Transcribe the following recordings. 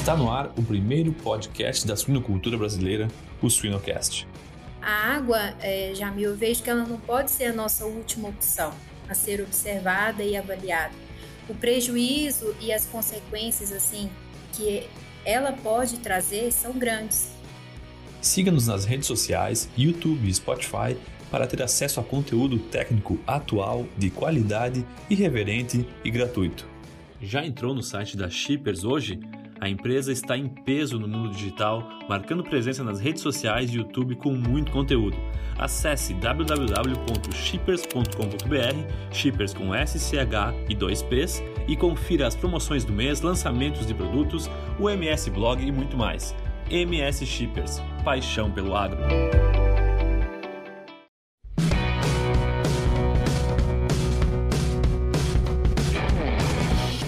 Está no ar o primeiro podcast da suinocultura brasileira, o Suinocast. A água, é, Jamil, eu vejo que ela não pode ser a nossa última opção a ser observada e avaliada. O prejuízo e as consequências assim que ela pode trazer são grandes. Siga-nos nas redes sociais, YouTube e Spotify para ter acesso a conteúdo técnico atual, de qualidade, irreverente e gratuito. Já entrou no site da Shippers hoje? A empresa está em peso no mundo digital, marcando presença nas redes sociais e YouTube com muito conteúdo. Acesse www.shippers.com.br, shippers com SCH e 2Ps, e confira as promoções do mês, lançamentos de produtos, o MS Blog e muito mais. MS Shippers, paixão pelo agro.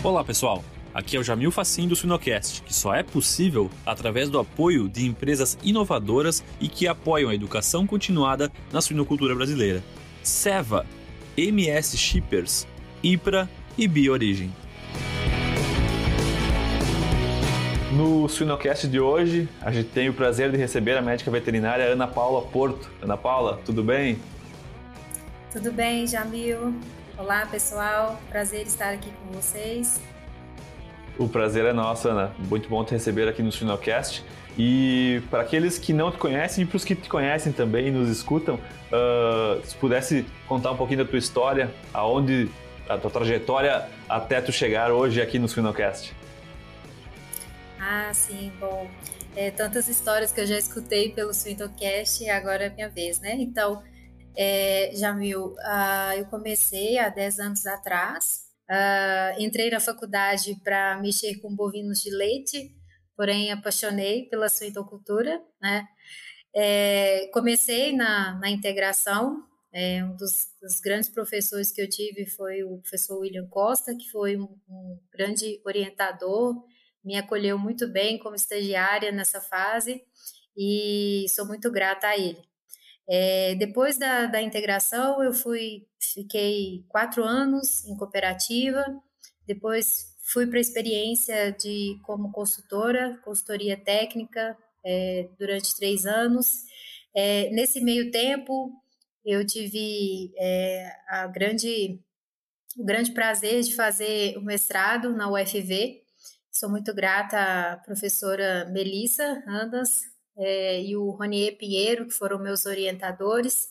Olá pessoal, Aqui é o Jamil Facim do Sinocast, que só é possível através do apoio de empresas inovadoras e que apoiam a educação continuada na suinocultura brasileira. Seva, MS Shippers, IPRA e BioOrigem. No Suinocast de hoje, a gente tem o prazer de receber a médica veterinária Ana Paula Porto. Ana Paula, tudo bem? Tudo bem, Jamil. Olá, pessoal. Prazer estar aqui com vocês. O prazer é nosso, Ana. Muito bom te receber aqui no Sinocast. E para aqueles que não te conhecem e para os que te conhecem também e nos escutam, uh, se pudesse contar um pouquinho da tua história, aonde a tua trajetória até tu chegar hoje aqui no Sinocast. Ah, sim, bom. É, tantas histórias que eu já escutei pelo Swintocast e agora é minha vez, né? Então, é, Jamil, uh, eu comecei há 10 anos atrás Uh, entrei na faculdade para mexer com bovinos de leite, porém apaixonei pela suinocultura, né? É, comecei na, na integração, é, um dos, dos, grandes professores que eu tive foi o professor William Costa, que foi um, um grande orientador, me acolheu muito bem como estagiária nessa fase e sou muito grata a ele. É, depois da, da integração, eu fui, fiquei quatro anos em cooperativa, depois fui para a experiência de como consultora, consultoria técnica, é, durante três anos. É, nesse meio tempo, eu tive a grande, o grande prazer de fazer o mestrado na UFV. Sou muito grata à professora Melissa Andas, é, e o Ronier Pinheiro, que foram meus orientadores.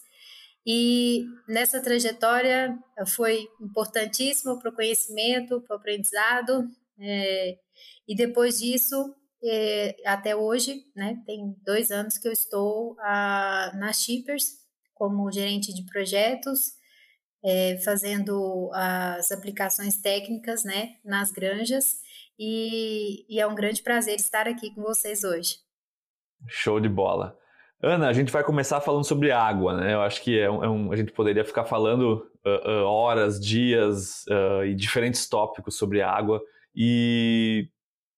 E nessa trajetória foi importantíssimo para o conhecimento, para o aprendizado. É, e depois disso, é, até hoje, né, tem dois anos que eu estou a, na Shippers como gerente de projetos, é, fazendo as aplicações técnicas né, nas granjas. E, e é um grande prazer estar aqui com vocês hoje. Show de bola. Ana, a gente vai começar falando sobre água, né? Eu acho que é um, é um a gente poderia ficar falando uh, uh, horas, dias uh, e diferentes tópicos sobre água. E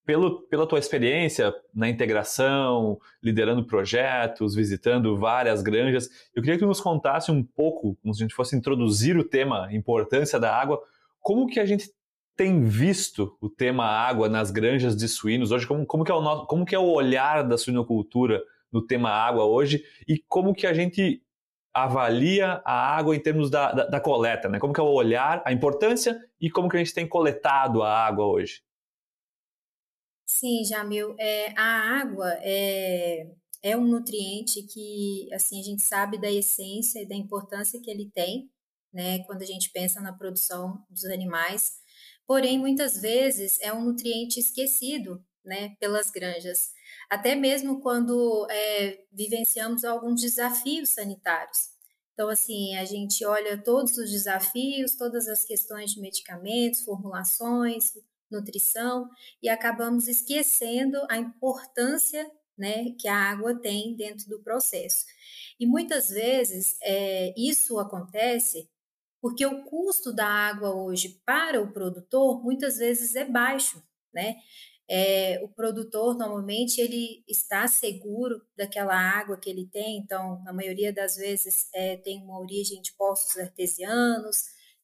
pelo, pela tua experiência na integração, liderando projetos, visitando várias granjas, eu queria que tu nos contasse um pouco, como se a gente fosse introduzir o tema importância da água, como que a gente tem visto o tema água nas granjas de suínos hoje? Como, como, que, é o nosso, como que é o olhar da suinocultura no tema água hoje? E como que a gente avalia a água em termos da, da, da, coleta, né? Como que é o olhar, a importância e como que a gente tem coletado a água hoje? Sim, Jamil, é, a água é, é um nutriente que, assim, a gente sabe da essência e da importância que ele tem, né? Quando a gente pensa na produção dos animais, porém muitas vezes é um nutriente esquecido né, pelas granjas, até mesmo quando é, vivenciamos alguns desafios sanitários. Então, assim, a gente olha todos os desafios, todas as questões de medicamentos, formulações, nutrição, e acabamos esquecendo a importância né, que a água tem dentro do processo. E muitas vezes é, isso acontece porque o custo da água hoje para o produtor muitas vezes é baixo, né? É, o produtor normalmente ele está seguro daquela água que ele tem, então na maioria das vezes é, tem uma origem de poços artesianos,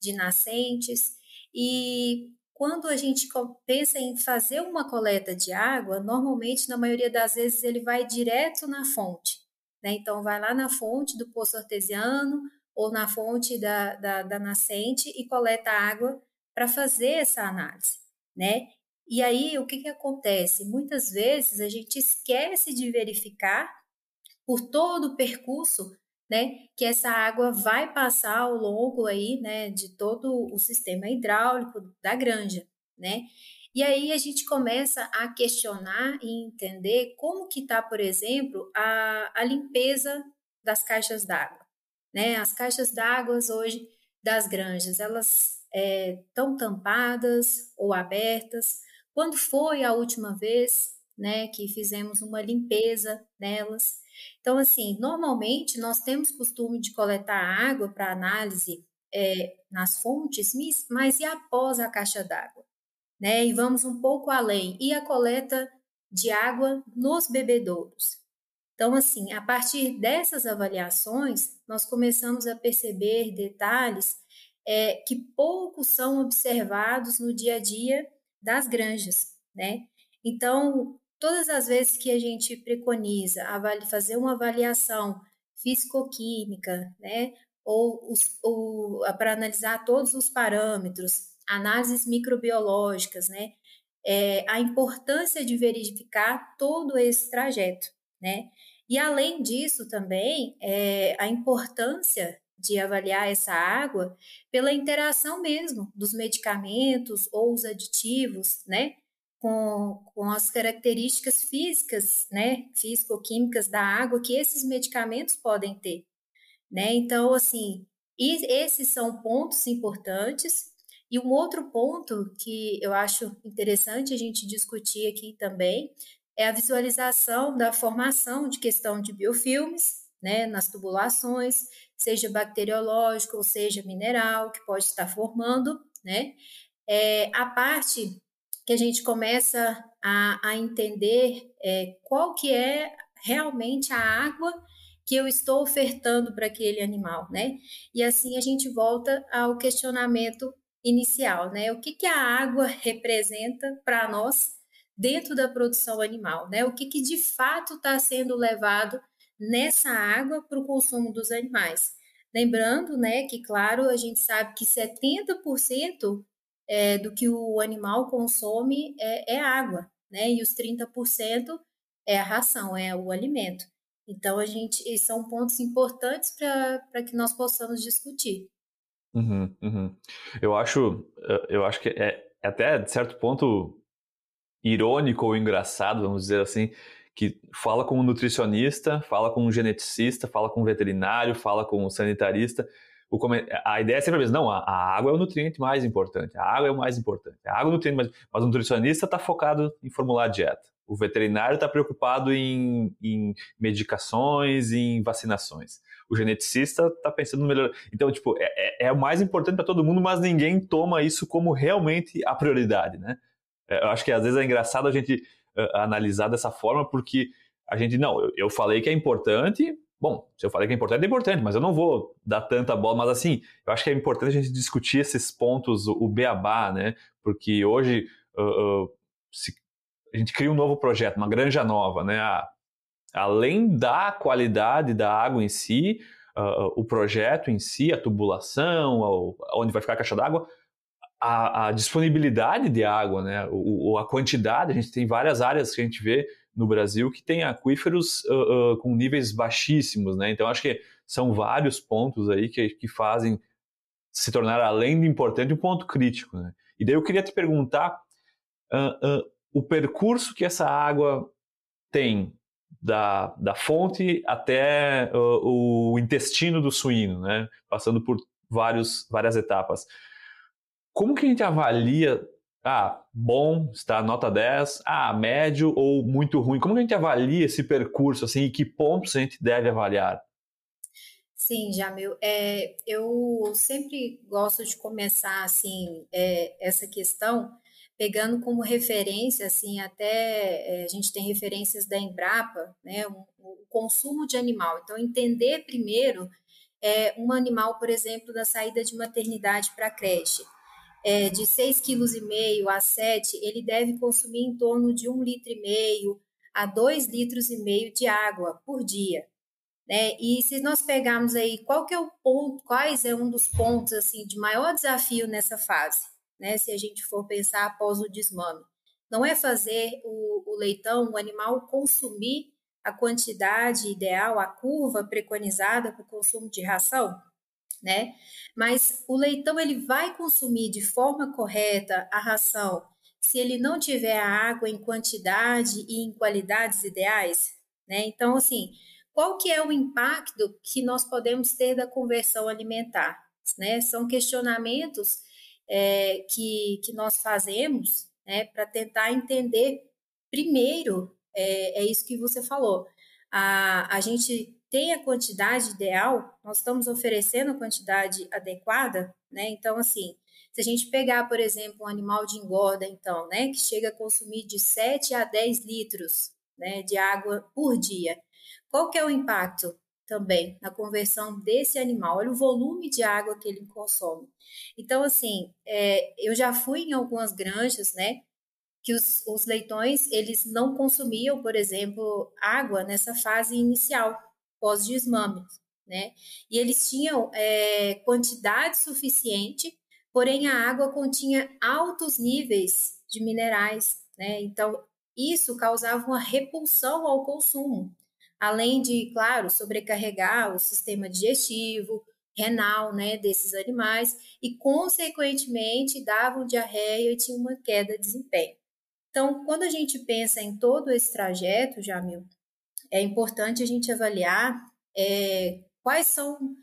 de nascentes, e quando a gente pensa em fazer uma coleta de água, normalmente, na maioria das vezes, ele vai direto na fonte. Né? Então, vai lá na fonte do poço artesiano ou na fonte da, da, da nascente e coleta água para fazer essa análise. Né? E aí, o que, que acontece? Muitas vezes a gente esquece de verificar por todo o percurso né, que essa água vai passar ao longo aí, né, de todo o sistema hidráulico da granja, né? E aí a gente começa a questionar e entender como que está, por exemplo, a, a limpeza das caixas d'água, né? As caixas d'água hoje das granjas, elas estão é, tampadas ou abertas? Quando foi a última vez, né, que fizemos uma limpeza nelas? Então, assim, normalmente nós temos costume de coletar água para análise é, nas fontes, mas e após a caixa d'água? Né? E vamos um pouco além, e a coleta de água nos bebedouros? Então, assim, a partir dessas avaliações, nós começamos a perceber detalhes é, que poucos são observados no dia a dia das granjas, né? Então, todas as vezes que a gente preconiza fazer uma avaliação físico-química, né, ou, ou para analisar todos os parâmetros, análises microbiológicas, né, é, a importância de verificar todo esse trajeto, né, e além disso também é, a importância de avaliar essa água pela interação mesmo dos medicamentos ou os aditivos, né, com, com as características físicas, né, físico-químicas da água que esses medicamentos podem ter, né? Então, assim, esses são pontos importantes. E um outro ponto que eu acho interessante a gente discutir aqui também é a visualização da formação de questão de biofilmes, né, nas tubulações, seja bacteriológico ou seja mineral, que pode estar formando, né? É, a parte que a gente começa a, a entender é, qual que é realmente a água que eu estou ofertando para aquele animal, né? E assim a gente volta ao questionamento inicial, né? O que, que a água representa para nós dentro da produção animal, né? O que, que de fato está sendo levado nessa água para o consumo dos animais. Lembrando, né, que claro, a gente sabe que 70% é, do que o animal consome é, é água, né? E os 30% é a ração, é o alimento. Então, a gente, esses são pontos importantes para que nós possamos discutir. Uhum, uhum. Eu acho, eu acho que é, é até de certo ponto irônico ou engraçado, vamos dizer assim, que fala com um nutricionista, fala com um geneticista, fala com um veterinário, fala com um sanitarista, a ideia é sempre a mesma, não, a, a, água é o nutriente mais importante, a água é o mais importante, a água é o nutriente mais mas o nutricionista está focado em formular a dieta, o veterinário está preocupado em, em, medicações, em vacinações, o geneticista está pensando no melhor, então, tipo, é, é, é o mais importante para todo mundo, mas ninguém toma isso como realmente a prioridade, né? É, eu acho que às vezes é engraçado a gente uh, analisar dessa forma, porque a gente, não, eu, eu falei que é importante, Bom, se eu falei que é importante, é importante, mas eu não vou dar tanta bola. Mas assim, eu acho que é importante a gente discutir esses pontos, o beabá, né? Porque hoje uh, uh, se, a gente cria um novo projeto, uma granja nova, né? A, além da qualidade da água em si, uh, o projeto em si, a tubulação, onde vai ficar a caixa d'água, a, a, disponibilidade de água, né? O, a quantidade, a gente tem várias áreas que a gente vê no Brasil que tem aquíferos uh, uh, com níveis baixíssimos, né? Então acho que são vários pontos aí que, que fazem se tornar além de importante um ponto crítico, né? E daí eu queria te perguntar uh, o percurso que essa água tem da, da fonte até o intestino do suíno, né? Passando por vários, várias etapas. Como que a gente avalia ah, bom, está nota 10, ah, médio ou muito ruim? Como que a gente avalia esse percurso, assim, e que pontos a gente deve avaliar? Sim, Jamil, é, eu sempre gosto de começar, assim, é, essa questão pegando como referência, assim, até é, a gente tem referências da Embrapa, né, o, o consumo de animal. Então, entender primeiro é, um animal, por exemplo, da saída de maternidade para creche é, de 6,5 kg a 7, ele deve consumir em torno de 1,5 litro a 2 litros e meio de água por dia. Né? E se nós pegarmos aí qual que é o ponto, quais é um dos pontos assim de maior desafio nessa fase, né? Se a gente for pensar após o desmame, não é fazer o, o leitão, o animal consumir a quantidade ideal, a curva preconizada para o consumo de ração, né? Mas o leitão ele vai consumir de forma correta a ração se ele não tiver a água em quantidade e em qualidades ideais, né? Então, assim, qual que é o impacto que nós podemos ter da conversão alimentar, né? São questionamentos é, que, que nós fazemos, né, para tentar entender primeiro, é, é isso que você falou, a, a gente tem a quantidade ideal, nós estamos oferecendo a quantidade adequada, né? Então, assim, se a gente pegar, por exemplo, um animal de engorda, então, né, que chega a consumir de 7 a 10 litros né, de água por dia, qual que é o impacto também na conversão desse animal? Olha o volume de água que ele consome. Então, assim, é, eu já fui em algumas granjas, né, que os, os leitões, eles não consumiam, por exemplo, água nessa fase inicial, pós-desmame, né? E eles tinham é, quantidade suficiente porém a água continha altos níveis de minerais, né? Então, isso causava uma repulsão ao consumo, além de, claro, sobrecarregar o sistema digestivo, renal, né, desses animais e, consequentemente, davam diarreia e tinha uma queda de desempenho. Então, quando a gente pensa em todo esse trajeto, Jamil, é importante a gente avaliar é, quais são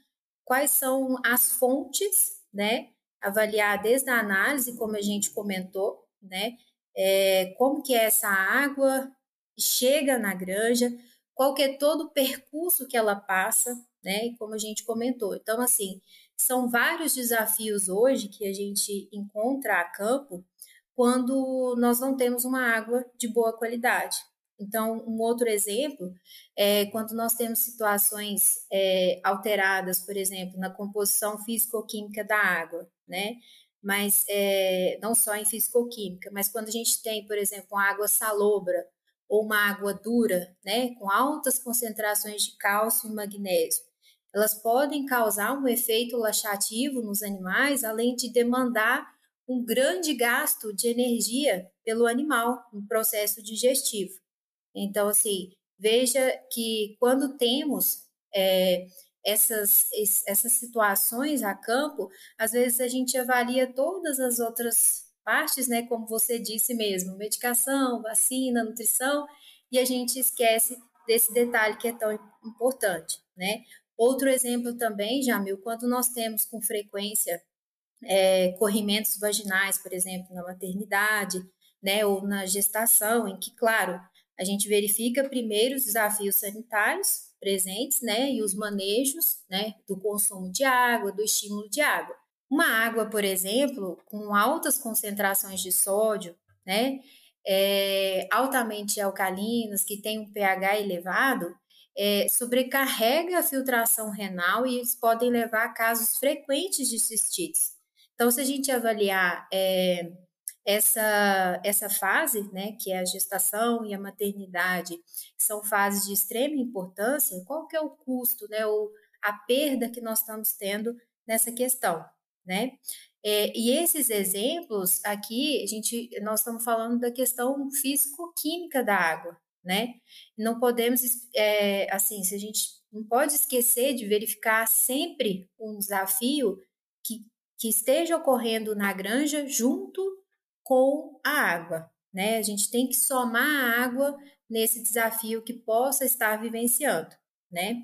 quais são as fontes, né, avaliar desde a análise, como a gente comentou, né? É, como que é essa água chega na granja, qual que é todo o percurso que ela passa, né? Como a gente comentou. Então, assim, são vários desafios hoje que a gente encontra a campo quando nós não temos uma água de boa qualidade. Então, um outro exemplo é quando nós temos situações é, alteradas, por exemplo, na composição físico-química da água, né? Mas é, não só em físico-química, mas quando a gente tem, por exemplo, uma água salobra ou uma água dura, né, com altas concentrações de cálcio e magnésio, elas podem causar um efeito laxativo nos animais, além de demandar um grande gasto de energia pelo animal no processo digestivo. Então, assim, veja que quando temos é, essas, essas situações a campo, às vezes a gente avalia todas as outras partes, né, como você disse mesmo, medicação, vacina, nutrição, e a gente esquece desse detalhe que é tão importante, né? Outro exemplo também, Jamil, quando nós temos com frequência é, corrimentos vaginais, por exemplo, na maternidade, né, ou na gestação, em que, claro, a gente verifica primeiro os desafios sanitários presentes, né, e os manejos, né, do consumo de água, do estímulo de água. Uma água, por exemplo, com altas concentrações de sódio, né, é, altamente alcalinas, que tem um pH elevado, é, sobrecarrega a filtração renal e eles podem levar a casos frequentes de cistites. Então, se a gente avaliar é, essa, essa fase, né, que é a gestação e a maternidade, são fases de extrema importância, qual que é o custo, né, ou a perda que nós estamos tendo nessa questão, né? É, e esses exemplos aqui, a gente, nós estamos falando da questão físico-química da água, né? Não podemos, é, assim, se a gente não pode esquecer de verificar sempre um desafio que, que esteja ocorrendo na granja junto com a água. Né? A gente tem que somar a água nesse desafio que possa estar vivenciando, né?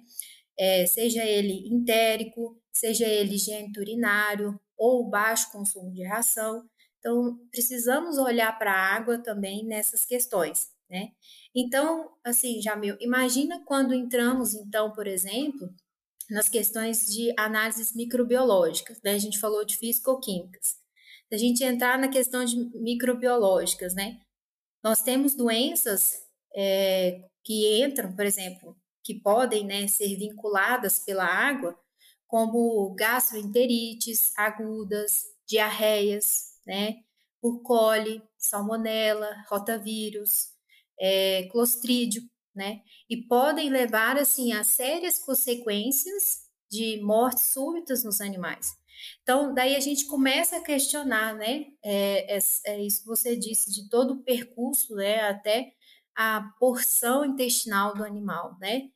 É, seja ele entérico, seja ele geniturinário ou baixo consumo de ração. Então, precisamos olhar para a água também nessas questões, né? Então, assim, Jamil, imagina quando entramos, então, por exemplo, nas questões de análises microbiológicas, né? A gente falou de físico-químicas a gente entrar na questão de microbiológicas, né? Nós temos doenças é, que entram, por exemplo, que podem né, ser vinculadas pela água, como gastroenterites agudas, diarreias, né? Por coli, salmonela, rotavírus, é, clostrídio, né? E podem levar, assim, a sérias consequências de mortes súbitas nos animais. Então, daí a gente começa a questionar, né? É, é, é isso que você disse, de todo o percurso, né? Até a porção intestinal do animal, né?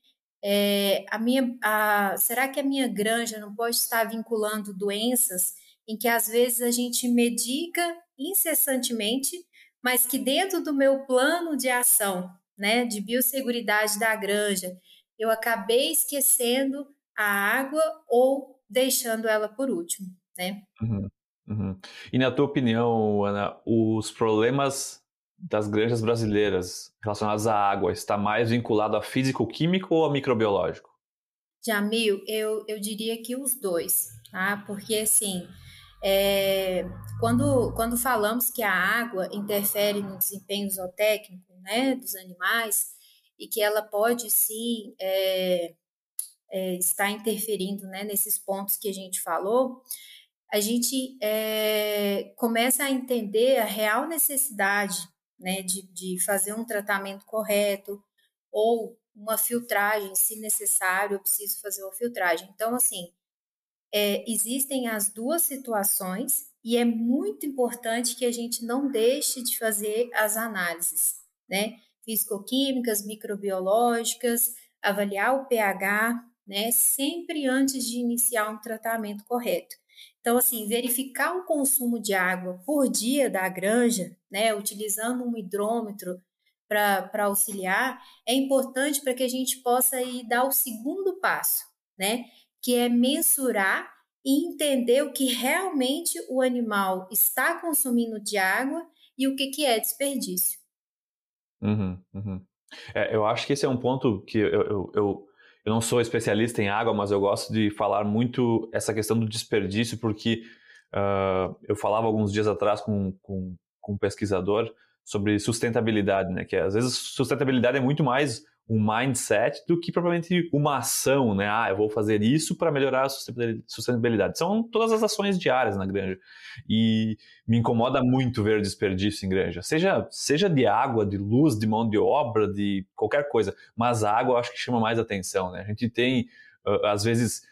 É, a minha, a, será que a minha granja não pode estar vinculando doenças em que às vezes a gente medica incessantemente, mas que dentro do meu plano de ação, né, de biosseguridade da granja, eu acabei esquecendo a água ou deixando ela por último, né? Uhum, uhum. E na tua opinião, Ana, os problemas das granjas brasileiras relacionadas à água está mais vinculado a físico-químico ou a microbiológico? Jamil, eu, eu diria que os dois, tá? Porque assim, é, quando, quando falamos que a água interfere no desempenho zootécnico né, dos animais e que ela pode sim é, é, estar interferindo né, nesses pontos que a gente falou, a gente é, começa a entender a real necessidade né, de, de fazer um tratamento correto ou uma filtragem, se necessário, eu preciso fazer uma filtragem. Então, assim, é, existem as duas situações e é muito importante que a gente não deixe de fazer as análises, né? Físico-químicas, microbiológicas, avaliar o pH, né? Sempre antes de iniciar um tratamento correto. Então, assim, verificar o consumo de água por dia da granja, né, utilizando um hidrômetro para auxiliar, é importante para que a gente possa ir dar o segundo passo, né, que é mensurar e entender o que realmente o animal está consumindo de água e o que, que é desperdício. Uhum, uhum. É, eu acho que esse é um ponto que eu, eu, eu eu não sou especialista em água, mas eu gosto de falar muito essa questão do desperdício, porque uh, eu falava alguns dias atrás com, com, com, um pesquisador sobre sustentabilidade, né? Que às vezes sustentabilidade é muito mais um mindset do que propriamente uma ação, né? Ah, eu vou fazer isso para melhorar a sustentabilidade. São todas as ações diárias na granja. E me incomoda muito ver desperdício em granja, seja, seja de água, de luz, de mão de obra, de qualquer coisa. Mas a água eu acho que chama mais atenção, né? A gente tem, às vezes,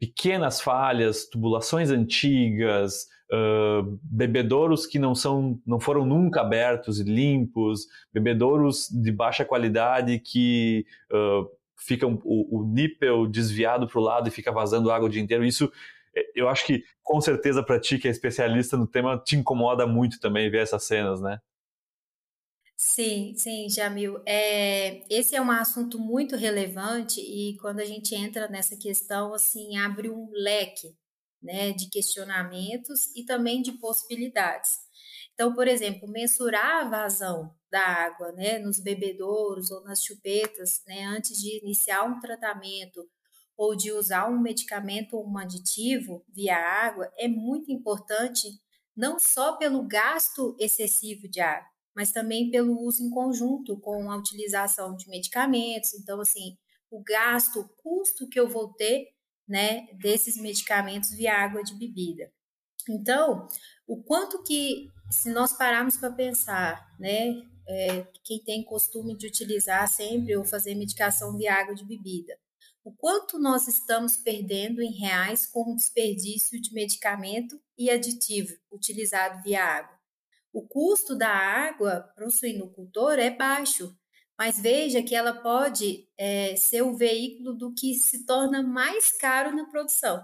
pequenas falhas, tubulações antigas, uh, bebedouros que não são, não foram nunca abertos e limpos, bebedouros de baixa qualidade que uh, ficam o, o nípel desviado para o lado e fica vazando água o dia inteiro. Isso eu acho que com certeza para ti que é especialista no tema te incomoda muito também ver essas cenas, né? Sim, sim, Jamil. É, esse é um assunto muito relevante e quando a gente entra nessa questão, assim, abre um leque né, de questionamentos e também de possibilidades. Então, por exemplo, mensurar a vazão da água né, nos bebedouros ou nas chupetas né, antes de iniciar um tratamento ou de usar um medicamento ou um aditivo via água é muito importante, não só pelo gasto excessivo de água, mas também pelo uso em conjunto com a utilização de medicamentos. Então, assim, o gasto, o custo que eu vou ter, né, desses medicamentos via água de bebida. Então, o quanto que, se nós pararmos para pensar, né, é, quem tem costume de utilizar sempre ou fazer medicação via água de bebida, o quanto nós estamos perdendo em reais com o desperdício de medicamento e aditivo utilizado via água. O custo da água para o suinocultor é baixo, mas veja que ela pode é, ser o veículo do que se torna mais caro na produção,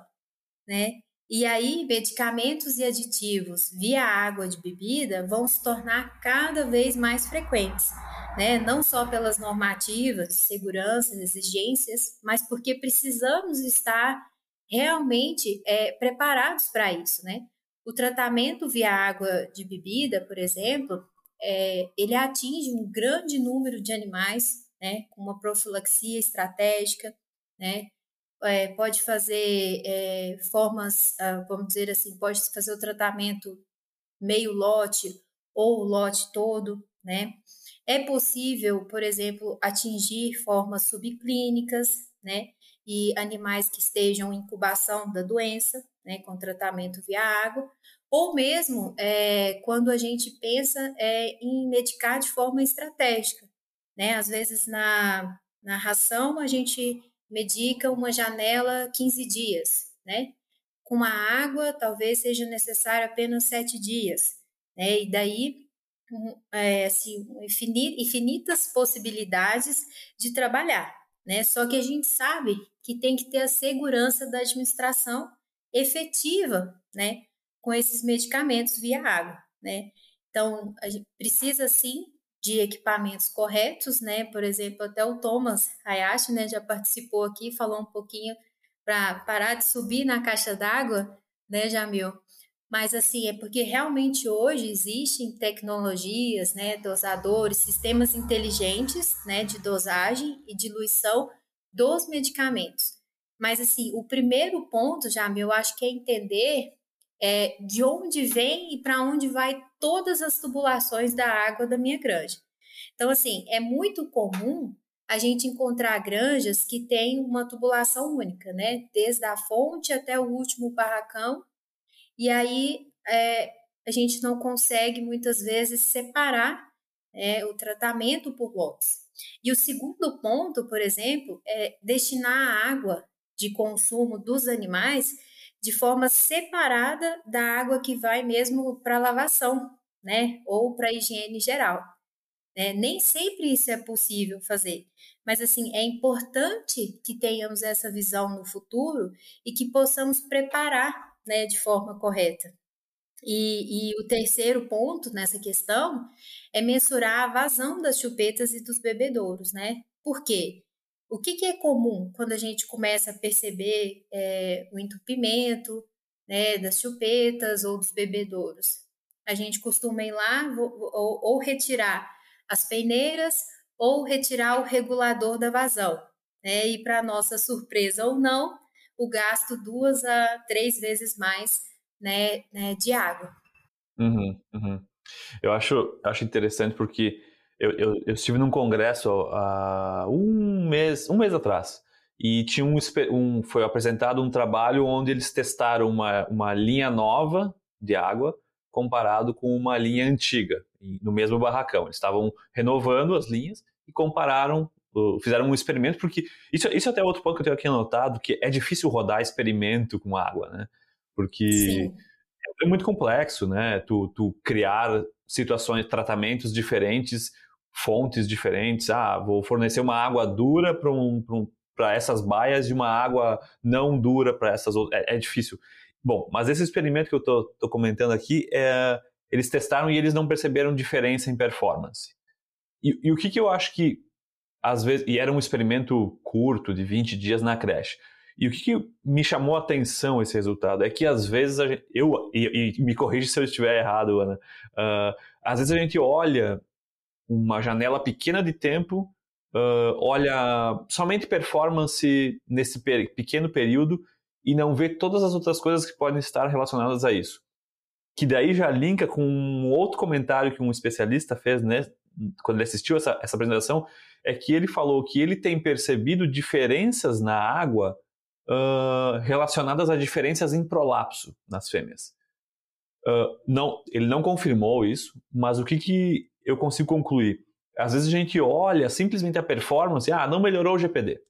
né? E aí, medicamentos e aditivos via água de bebida vão se tornar cada vez mais frequentes, né? Não só pelas normativas de segurança, exigências, mas porque precisamos estar realmente é, preparados para isso, né? O tratamento via água de bebida, por exemplo, é, ele atinge um grande número de animais, né, com uma profilaxia estratégica, né, é, pode fazer é, formas, ah, vamos dizer assim, pode fazer o tratamento meio lote ou lote todo, né. É possível, por exemplo, atingir formas subclínicas, né, e animais que estejam em incubação da doença, né, com tratamento via água, ou mesmo é, quando a gente pensa é, em medicar de forma estratégica. Né? Às vezes, na, na ração, a gente medica uma janela 15 dias, né? Com a água, talvez seja necessário apenas 7 dias, né? E daí, é, assim, infinitas possibilidades de trabalhar, né? Só que a gente sabe que tem que ter a segurança da administração efetiva, né? Com esses medicamentos via água, né? Então, a gente precisa sim de equipamentos corretos, né? Por exemplo, até o Thomas Hayashi, né, já participou aqui, falou um pouquinho para parar de subir na caixa d'água, né, Jamil? Mas assim, é porque realmente hoje existem tecnologias, né, dosadores, sistemas inteligentes, né, de dosagem e diluição dos medicamentos. Mas assim, o primeiro ponto, Jamil, eu acho que é entender é, de onde vem e para onde vai todas as tubulações da água da minha granja. Então, assim, é muito comum a gente encontrar granjas que têm uma tubulação única, né? Desde a fonte até o último barracão. E aí é, a gente não consegue muitas vezes separar é, o tratamento por lotes. E o segundo ponto, por exemplo, é destinar a água de consumo dos animais de forma separada da água que vai mesmo para lavação, né? Ou para higiene geral. É, nem sempre isso é possível fazer, mas assim é importante que tenhamos essa visão no futuro e que possamos preparar, né, de forma correta. E, e, o terceiro ponto nessa questão é mensurar a vazão das chupetas e dos bebedouros, né? Por quê? O que, que é comum quando a gente começa a perceber é, o entupimento né, das chupetas ou dos bebedouros? A gente costuma ir lá ou, ou retirar as peneiras ou retirar o regulador da vazão. Né? E, para nossa surpresa ou não, o gasto duas a três vezes mais né, né de água. Uhum, uhum. Eu acho, acho interessante porque eu, eu, eu estive num congresso há um mês, um mês atrás e tinha um, um, foi apresentado um trabalho onde eles testaram uma, uma linha nova de água comparado com uma linha antiga no mesmo barracão. Eles estavam renovando as linhas e compararam, fizeram um experimento porque isso, isso é até outro ponto que eu tenho aqui anotado que é difícil rodar experimento com água, né? Porque Sim. é muito complexo, né? Tu, tu criar situações, tratamentos diferentes fontes diferentes. Ah, vou fornecer uma água dura para um, um, essas baias e uma água não dura para essas outras. É, é, difícil. Bom, mas esse experimento que eu estou comentando aqui, é, eles testaram e eles não perceberam diferença em performance. E, e o que, que eu acho que, às vezes, e era um experimento curto, de 20 dias na creche. E o que, que, me chamou a atenção esse resultado é que às vezes gente, eu e, e, me corrija se eu estiver errado, Ana. Uh, às vezes a gente olha uma janela pequena de tempo, uh, olha somente performance nesse per pequeno período e não vê todas as outras coisas que podem estar relacionadas a isso. Que daí já linka com um outro comentário que um especialista fez, né, quando ele assistiu essa, essa apresentação, é que ele falou que ele tem percebido diferenças na água uh, relacionadas a diferenças em prolapso nas fêmeas. Uh, não, ele não confirmou isso, mas o que, que eu consigo concluir. Às vezes a gente olha simplesmente a performance, ah, não melhorou o GPD.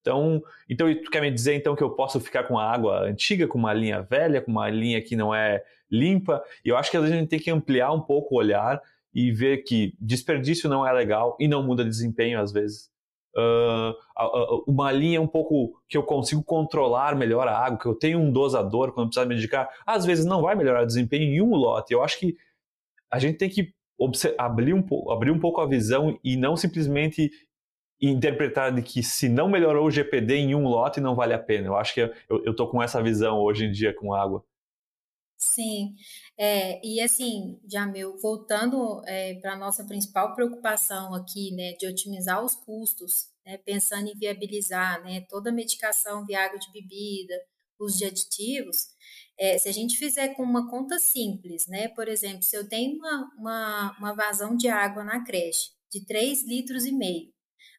Então, então tu quer me dizer então que eu posso ficar com a água antiga, com uma linha velha, com uma linha que não é limpa? E eu acho que às vezes a gente tem que ampliar um pouco o olhar e ver que desperdício não é legal e não muda desempenho às vezes. Uh, uma linha um pouco que eu consigo controlar melhor a água, que eu tenho um dosador quando precisar medicar, às vezes não vai melhorar o desempenho em um lote. Eu acho que a gente tem que abrir um, abrir um pouco a visão e não simplesmente interpretar de que se não melhorou o GPD em um lote não vale a pena. Eu acho que eu estou com essa visão hoje em dia com água. Sim, é, e assim, Jamil, voltando é, para a nossa principal preocupação aqui, né, de otimizar os custos, né, pensando em viabilizar né, toda a medicação água de bebida, uso de aditivos, é, se a gente fizer com uma conta simples, né? Por exemplo, se eu tenho uma, uma, uma vazão de água na creche de 3 litros e meio,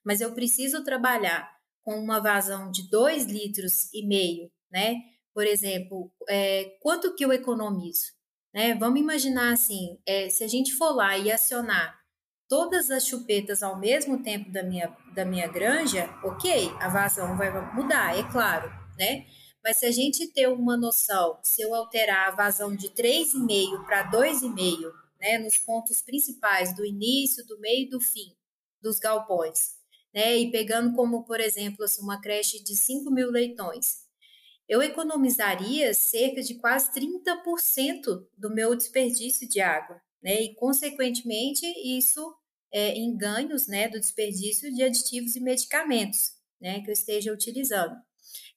mas eu preciso trabalhar com uma vazão de 2 litros e meio, né? Por exemplo, é, quanto que eu economizo? Né? Vamos imaginar assim, é, se a gente for lá e acionar todas as chupetas ao mesmo tempo da minha, da minha granja, ok, a vazão vai mudar, é claro, né? Mas se a gente ter uma noção, se eu alterar a vazão de 3,5 para 2,5, né, nos pontos principais do início, do meio e do fim dos galpões, né, e pegando como, por exemplo, assim, uma creche de 5 mil leitões, eu economizaria cerca de quase 30% do meu desperdício de água, né? E, consequentemente, isso é, em ganhos né, do desperdício de aditivos e medicamentos né, que eu esteja utilizando.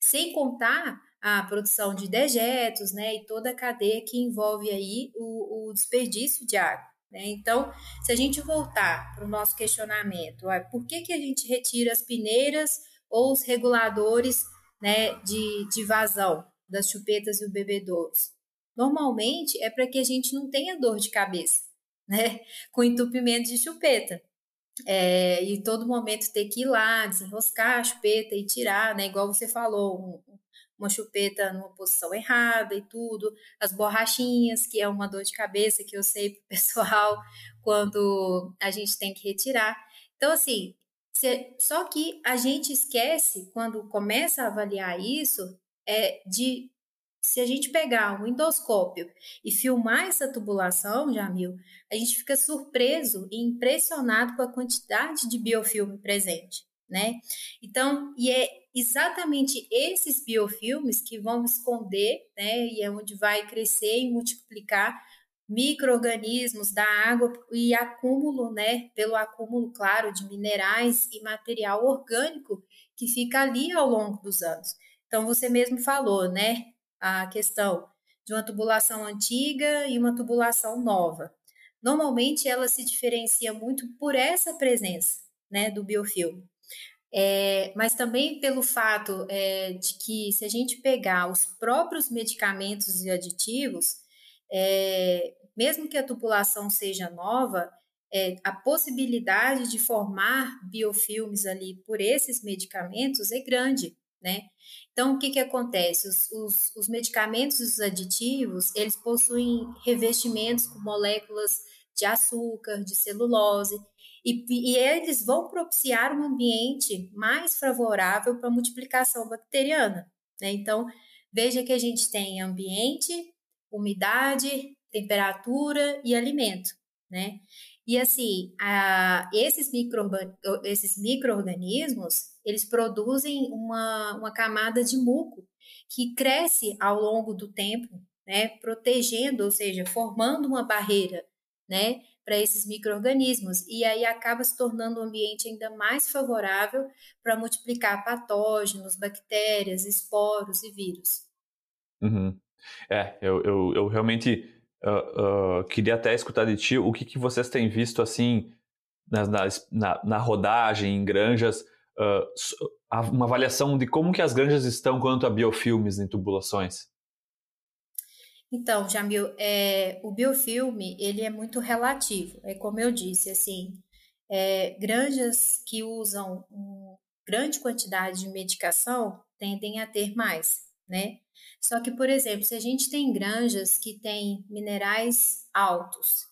Sem contar a produção de dejetos né, e toda a cadeia que envolve aí o, o desperdício de água. Né? Então, se a gente voltar para o nosso questionamento, ó, por que, que a gente retira as peneiras ou os reguladores né, de, de vazão das chupetas e os bebedouros? Normalmente é para que a gente não tenha dor de cabeça, né? Com entupimento de chupeta. É, e todo momento ter que ir lá, desenroscar a chupeta e tirar, né? Igual você falou, um, uma chupeta numa posição errada e tudo, as borrachinhas, que é uma dor de cabeça que eu sei pessoal quando a gente tem que retirar. Então, assim, só que a gente esquece, quando começa a avaliar isso, é de se a gente pegar um endoscópio e filmar essa tubulação, Jamil, a gente fica surpreso e impressionado com a quantidade de biofilme presente, né? Então, e é exatamente esses biofilmes que vão esconder, né, e é onde vai crescer e multiplicar microorganismos da água e acúmulo, né, pelo acúmulo, claro, de minerais e material orgânico que fica ali ao longo dos anos. Então, você mesmo falou, né, a questão de uma tubulação antiga e uma tubulação nova. Normalmente ela se diferencia muito por essa presença né, do biofilme. É, mas também pelo fato é, de que se a gente pegar os próprios medicamentos e aditivos, é, mesmo que a tubulação seja nova, é, a possibilidade de formar biofilmes ali por esses medicamentos é grande, né? Então, o que, que acontece? Os, os, os medicamentos e os aditivos, eles possuem revestimentos com moléculas de açúcar, de celulose, e, e eles vão propiciar um ambiente mais favorável para a multiplicação bacteriana. Né? Então, veja que a gente tem ambiente, umidade, temperatura e alimento. Né? E assim, a, esses, micro, esses micro-organismos, eles produzem uma, uma camada de muco que cresce ao longo do tempo, né, protegendo, ou seja, formando uma barreira, né, para esses micro-organismos, e aí acaba se tornando um ambiente ainda mais favorável para multiplicar patógenos, bactérias, esporos e vírus. Uhum. É, eu, eu, eu realmente uh, uh, queria até escutar de ti o que, que vocês têm visto assim na, na, na rodagem, em granjas, uh, uma avaliação de como que as granjas estão quanto a biofilmes em tubulações. Então, Jamil, é, o biofilme ele é muito relativo. É como eu disse, assim, é, granjas que usam uma grande quantidade de medicação tendem a ter mais, né? Só que, por exemplo, se a gente tem granjas que têm minerais altos,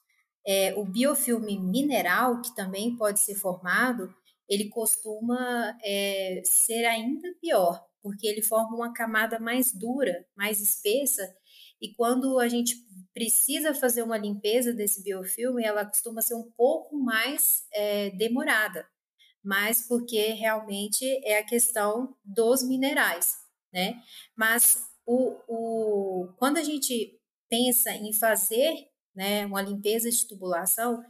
é, o biofilme mineral, que também pode ser formado, ele costuma é, ser ainda pior, porque ele forma uma camada mais dura, mais espessa, e quando a gente precisa fazer uma limpeza desse biofilme, ela costuma ser um pouco mais é, demorada, mas porque realmente é a questão dos minerais, né? Mas o, o, quando a gente pensa em fazer né, uma limpeza de tubulação,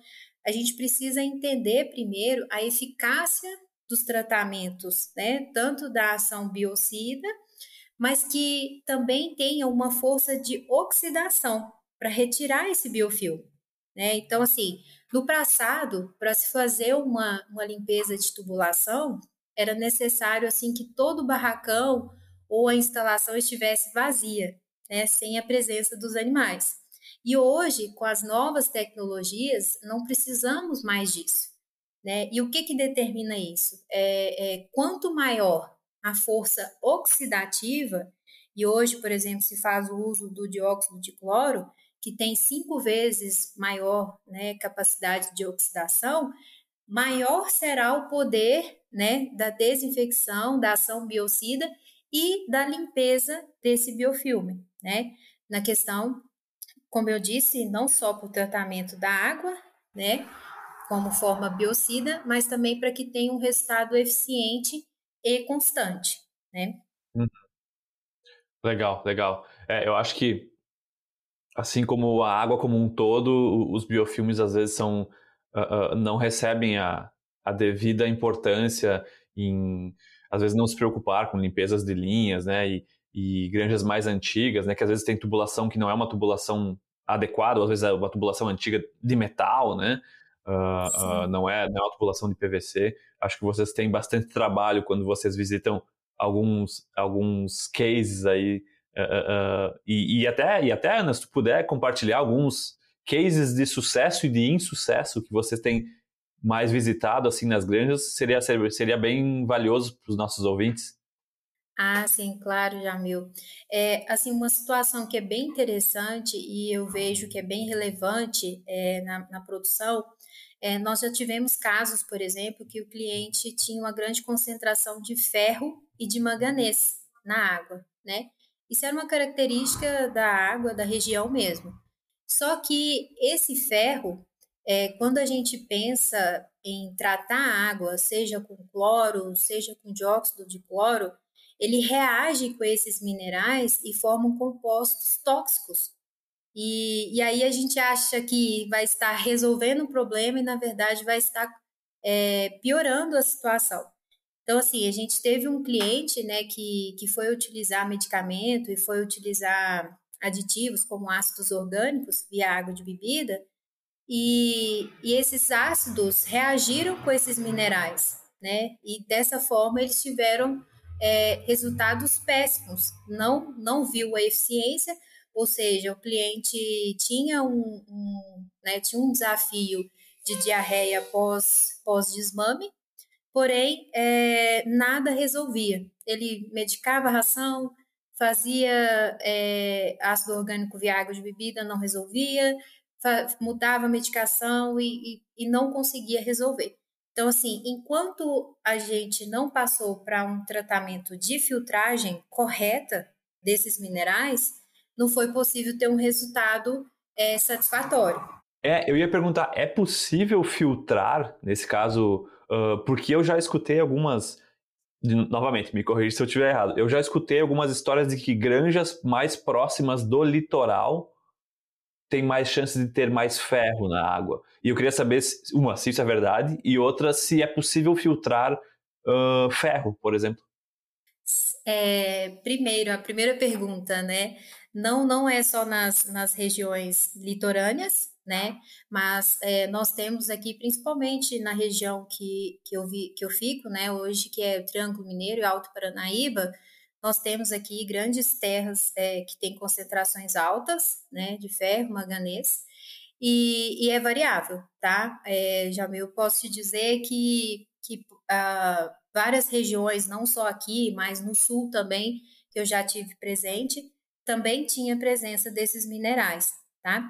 a gente precisa entender primeiro a eficácia dos tratamentos, né, tanto da ação biocida, mas que também tenha uma força de oxidação para retirar esse biofilme. Né? Então, assim, no passado, para se fazer uma, uma limpeza de tubulação, era necessário assim que todo barracão ou a instalação estivesse vazia, né, sem a presença dos animais. E hoje, com as novas tecnologias, não precisamos mais disso. Né? E o que, que determina isso? É, é, quanto maior a força oxidativa, e hoje, por exemplo, se faz o uso do dióxido de cloro, que tem cinco vezes maior né, capacidade de oxidação, maior será o poder né, da desinfecção, da ação biocida e da limpeza desse biofilme, né? Na questão, como eu disse, não só para o tratamento da água, né, como forma biocida, mas também para que tenha um resultado eficiente e constante, né? Uhum. Legal, legal. É, eu acho que, assim como a água como um todo, os biofilmes às vezes são, uh, uh, não recebem a, a devida importância em, às vezes, não se preocupar com limpezas de linhas, né? E, e granjas mais antigas, né? Que às vezes tem tubulação que não é uma tubulação adequada, ou às vezes é uma tubulação antiga de metal, né? Uh, uh, não, é, não é uma tubulação de PVC. Acho que vocês têm bastante trabalho quando vocês visitam alguns, alguns cases aí. Uh, e, e, até, e até, Ana, se tu puder compartilhar alguns cases de sucesso e de insucesso que vocês têm mais visitado assim nas granjas, seria, seria bem valioso para os nossos ouvintes. Ah, sim, claro, Jamil. É, assim, uma situação que é bem interessante e eu vejo que é bem relevante é, na, na produção é, nós já tivemos casos, por exemplo, que o cliente tinha uma grande concentração de ferro e de manganês na água, né? Isso era uma característica da água da região mesmo. Só que esse ferro, é, quando a gente pensa em tratar a água, seja com cloro, seja com dióxido de cloro, ele reage com esses minerais e formam compostos tóxicos e, e aí a gente acha que vai estar resolvendo o problema e, na verdade, vai estar é, piorando a situação. Então, assim, a gente teve um cliente né, que, que foi utilizar medicamento e foi utilizar aditivos como ácidos orgânicos via água de bebida, e, e esses ácidos reagiram com esses minerais, né? E dessa forma eles tiveram é, resultados péssimos. Não, não viu a eficiência, ou seja, o cliente tinha um, um, né, tinha um desafio de diarreia pós, pós-desmame, porém é, nada resolvia. Ele medicava a ração, fazia é, ácido orgânico via água de bebida, não resolvia, mudava a medicação e, e, e não conseguia resolver. Então, assim, enquanto a gente não passou para um tratamento de filtragem correta desses minerais, não foi possível ter um resultado é, satisfatório. É, eu ia perguntar, é possível filtrar, nesse caso, uh, porque eu já escutei algumas, novamente, me corrija se eu estiver errado, eu já escutei algumas histórias de que granjas mais próximas do litoral têm mais chances de ter mais ferro na água. E eu queria saber, uma, se isso é verdade, e outra, se é possível filtrar uh, ferro, por exemplo. É, primeiro, a primeira pergunta, né? não, não é só nas, nas regiões litorâneas, né? Mas é, nós temos aqui, principalmente na região que, que, eu vi, que eu fico, né, hoje, que é o Triângulo Mineiro e Alto Paranaíba, nós temos aqui grandes terras é, que têm concentrações altas, né, de ferro, manganês, e, e é variável, tá? É, já eu posso te dizer que, que ah, várias regiões, não só aqui, mas no sul também, que eu já tive presente, também tinha presença desses minerais, tá?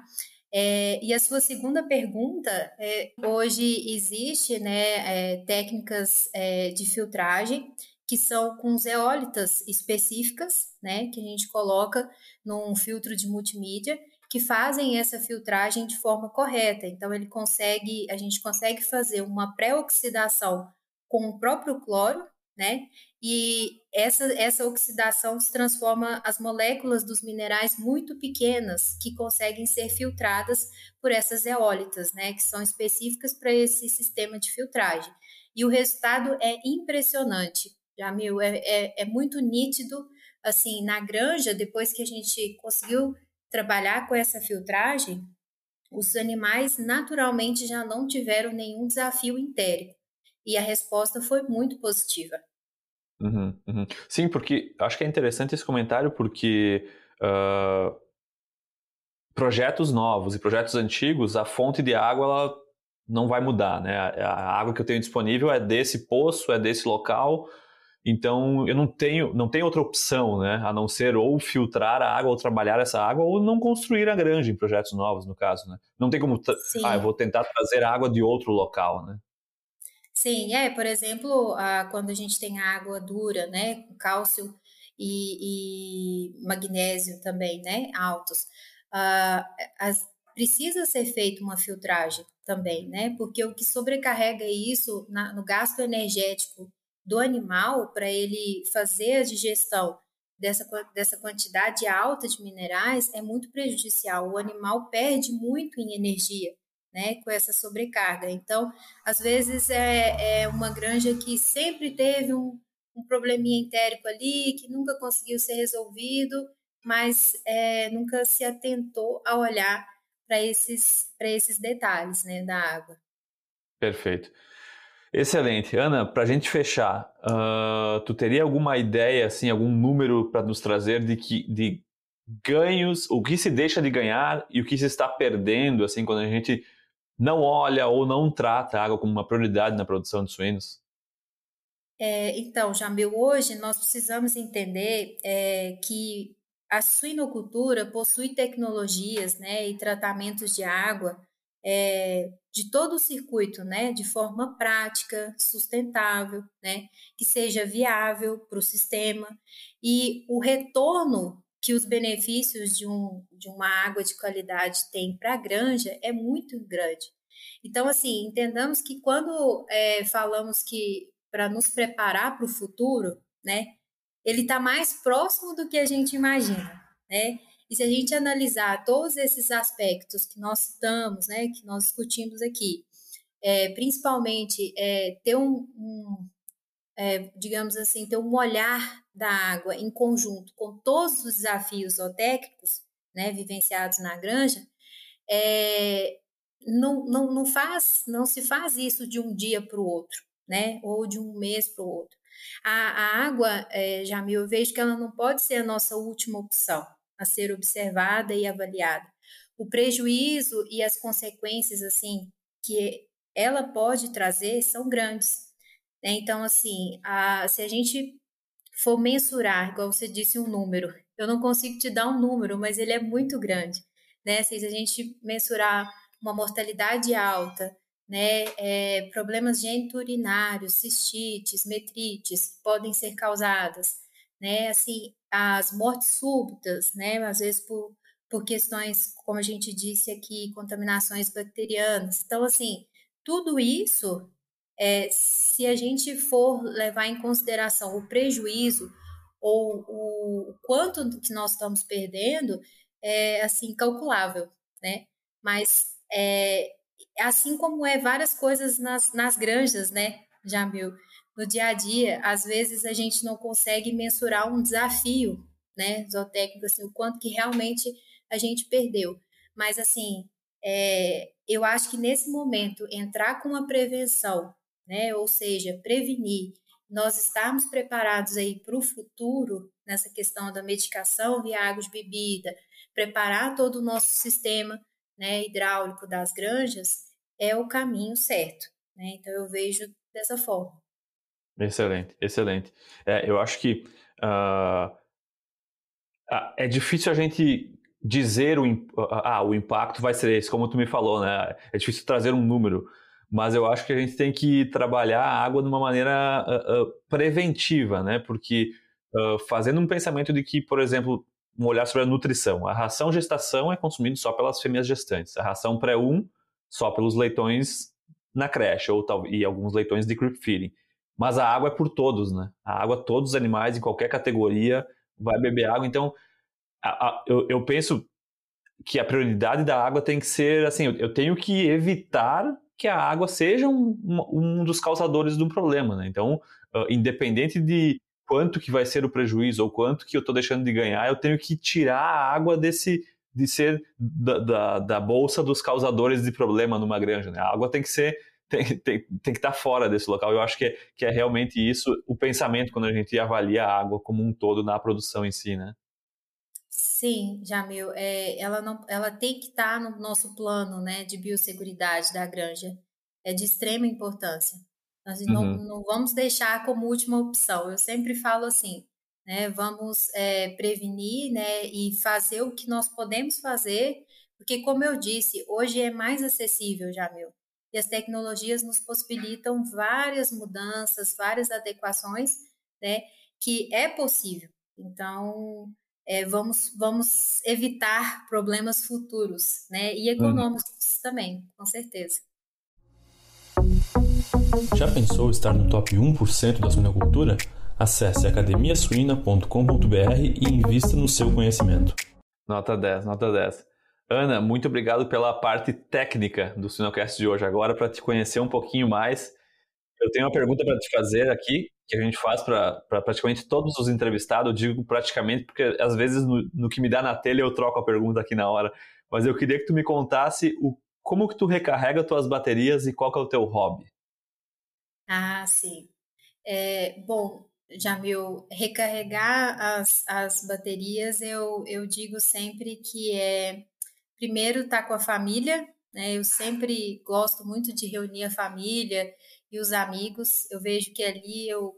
É, e a sua segunda pergunta, é, hoje existe né, é, técnicas é, de filtragem que são com zeólitas específicas, né, que a gente coloca num filtro de multimídia, que fazem essa filtragem de forma correta. Então ele consegue, a gente consegue fazer uma pré-oxidação com o próprio cloro, né? E essa, essa oxidação se transforma as moléculas dos minerais muito pequenas que conseguem ser filtradas por essas eólitas, né, que são específicas para esse sistema de filtragem. E o resultado é impressionante, Jamil, é, é, é muito nítido, assim, na granja, depois que a gente conseguiu trabalhar com essa filtragem, os animais naturalmente já não tiveram nenhum desafio entérico. E a resposta foi muito positiva. Uhum, uhum. Sim, porque acho que é interessante esse comentário porque uh, projetos novos e projetos antigos, a fonte de água ela não vai mudar, né? A, água que eu tenho disponível é desse poço, é desse local Então eu não tenho, não tenho outra opção, né, a não ser ou filtrar a água ou trabalhar essa água ou não construir a granja em projetos novos, no caso, né? Não tem como, ah, eu vou tentar trazer água de outro local, né? Sim, é, por exemplo, a, quando a gente tem água dura, né, com cálcio e, e magnésio também, né, altos, uh, as, precisa ser feita uma filtragem também, né, porque o que sobrecarrega isso na, no gasto energético do animal para ele fazer a digestão dessa, dessa quantidade alta de minerais é muito prejudicial. O animal perde muito em energia né, com essa sobrecarga. Então, às vezes é, é uma granja que sempre teve um, um probleminha entérico ali, que nunca conseguiu ser resolvido, mas é, nunca se atentou a olhar para esses, esses detalhes né, da água. Perfeito. Excelente. Ana, para a gente fechar, uh, tu teria alguma ideia, assim, algum número para nos trazer de, que, de ganhos, o que se deixa de ganhar e o que se está perdendo, assim, quando a gente não olha ou não trata a água como uma prioridade na produção de suínos? É, então, Jamil, hoje nós precisamos entender é, que a suinocultura possui tecnologias né, e tratamentos de água é, de todo o circuito, né, de forma prática, sustentável, né, que seja viável para o sistema e o retorno que os benefícios de, um, de uma água de qualidade têm para a granja é muito grande. Então, assim, entendamos que quando é, falamos que para nos preparar para o futuro, né, ele está mais próximo do que a gente imagina, né? E se a gente analisar todos esses aspectos que nós citamos, né, que nós discutimos aqui, é, principalmente é, ter um, um é, digamos assim, ter um olhar da água em conjunto com todos os desafios zootécnicos, né, vivenciados na granja, é, não, não, não, faz, não se faz isso de um dia para o outro, né, ou de um mês para o outro. A, a água, é, Jamil, eu vejo que ela não pode ser a nossa última opção a ser observada e avaliada. O prejuízo e as consequências, assim, que ela pode trazer são grandes. Né? Então, assim, a, se a gente for mensurar, igual você disse, um número, eu não consigo te dar um número, mas ele é muito grande. Né? Se a gente mensurar uma mortalidade alta, né, é, problemas geniturinários, cistites, metrites podem ser causadas, né, assim, as mortes súbitas, né, às vezes por, por questões, como a gente disse aqui, contaminações bacterianas. Então, assim, tudo isso, é, se a gente for levar em consideração o prejuízo ou o, quanto que nós estamos perdendo, é, assim, calculável, né? Mas, é, assim como é várias coisas nas, nas granjas, né, Jamil? no dia a dia, às vezes a gente não consegue mensurar um desafio, né, zootécnico, assim, o quanto que realmente a gente perdeu. Mas, assim, é, eu acho que nesse momento, entrar com a prevenção, né, ou seja, prevenir, nós estarmos preparados aí para o futuro, nessa questão da medicação via água de bebida, preparar todo o nosso sistema né, hidráulico das granjas, é o caminho certo. Né? Então, eu vejo dessa forma. Excelente, excelente. É, eu acho que uh, é difícil a gente dizer o, ah, o impacto vai ser esse, como tu me falou, né? É difícil trazer um número, mas eu acho que a gente tem que trabalhar a água de uma maneira uh, uh, preventiva, né? Porque fazendo um pensamento de que, por exemplo, um olhar sobre a nutrição. A ração gestação é consumida só pelas fêmeas gestantes. A ração pré-1 só pelos leitões na creche ou tal, e alguns leitões de creep feeding. Mas a água é por todos, né? A água, todos os animais, em qualquer categoria, vai beber água. Então, a, a, eu, eu, penso que a prioridade da água tem que ser assim: eu, eu tenho que evitar que a água seja um, um, dos causadores do problema, né? Então, uh, independente de quanto que vai ser o prejuízo ou quanto que eu estou deixando de ganhar, eu tenho que tirar a água desse de ser da, da, da bolsa dos causadores de problema numa granja. Né? A água tem que ser tem, tem, tem que estar fora desse local. Eu acho que é, que é realmente isso o pensamento quando a gente avalia a água como um todo na produção em si, né? Sim, Jamil, é, ela, não, ela tem que estar no nosso plano né, de biosseguridade da granja. É de extrema importância. Nós uhum. não, não vamos deixar como última opção. Eu sempre falo assim, né? Vamos é, prevenir, né? E fazer o que nós podemos fazer, porque como eu disse, hoje é mais acessível, Jamil. E as tecnologias nos possibilitam várias mudanças, várias adequações, né? Que é possível. Então, é, vamos, vamos evitar problemas futuros, né? E econômicos também, com certeza. Já pensou estar no top 1% da suinocultura? Acesse academiasuina.com.br e invista no seu conhecimento. Nota 10, nota 10. Ana, muito obrigado pela parte técnica do Sinocast de hoje. Agora, para te conhecer um pouquinho mais, eu tenho uma pergunta para te fazer aqui, que a gente faz para pra praticamente todos os entrevistados. Eu digo praticamente porque às vezes no, no, que me dá na telha eu troco a pergunta aqui na hora. Mas eu queria que tu me contasse o, como que tu recarrega tuas baterias e qual que é o teu hobby. Ah, sim. É, bom, Jamil, recarregar as, as baterias, eu, eu digo sempre que é primeiro estar tá com a família, né? Eu sempre gosto muito de reunir a família e os amigos. Eu vejo que ali eu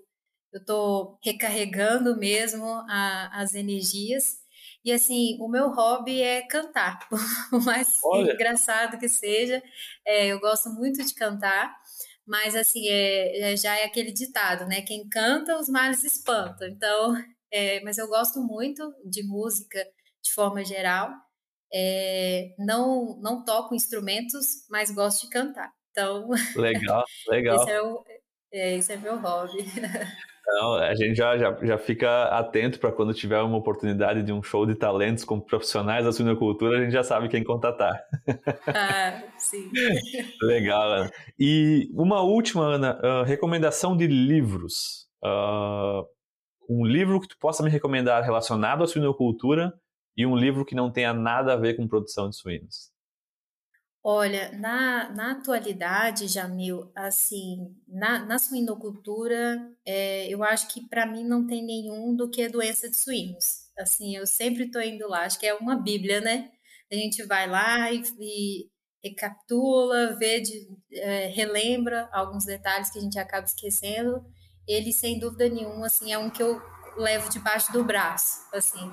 eu estou recarregando mesmo a, as energias. E assim, o meu hobby é cantar, por mais Olha. engraçado que seja. É, eu gosto muito de cantar, mas assim, é, é, já é aquele ditado, né? Quem canta, os males espantam. Então, é, mas eu gosto muito de música de forma geral. É, não, não toco instrumentos, mas gosto de cantar. Então. Legal, legal. esse, é o, é, esse é meu hobby. Então, a gente já, já, já fica atento para quando tiver uma oportunidade de um show de talentos com profissionais da suinocultura, a gente já sabe quem contatar. Ah, sim. Legal, Ana. E uma última, Ana, uh, recomendação de livros. Uh, um livro que tu possa me recomendar relacionado à suinocultura e um livro que não tenha nada a ver com produção de suínos. Olha, na, na atualidade, Jamil, assim, na, na suinocultura, é, eu acho que para mim não tem nenhum do que a doença de suínos. Assim, eu sempre estou indo lá, acho que é uma bíblia, né? A gente vai lá e, e recapitula, vê, de, é, relembra alguns detalhes que a gente acaba esquecendo. Ele, sem dúvida nenhuma, assim, é um que eu levo debaixo do braço, assim.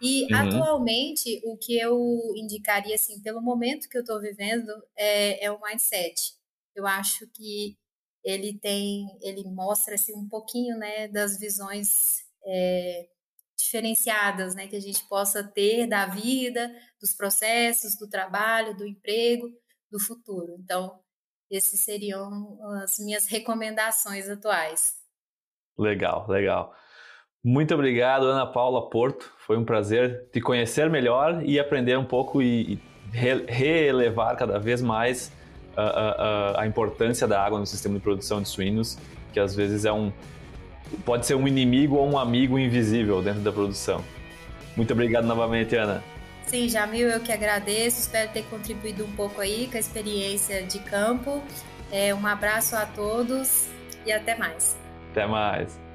E uhum. atualmente, o que eu indicaria, assim, pelo momento que eu estou vivendo, é, é o mindset. Eu acho que ele tem, ele mostra assim, um pouquinho né, das visões é, diferenciadas né, que a gente possa ter da vida, dos processos, do trabalho, do emprego, do futuro. Então, esses seriam as minhas recomendações atuais. Legal, legal. Muito obrigado, Ana Paula Porto. Foi um prazer te conhecer melhor e aprender um pouco e, relevar cada vez mais a, a, a, importância da água no sistema de produção de suínos, que às vezes é um pode ser um inimigo ou um amigo invisível dentro da produção. Muito obrigado novamente, Ana. Sim, Jamil, eu que agradeço. Espero ter contribuído um pouco aí com a experiência de campo. É, um abraço a todos e até mais. Até mais.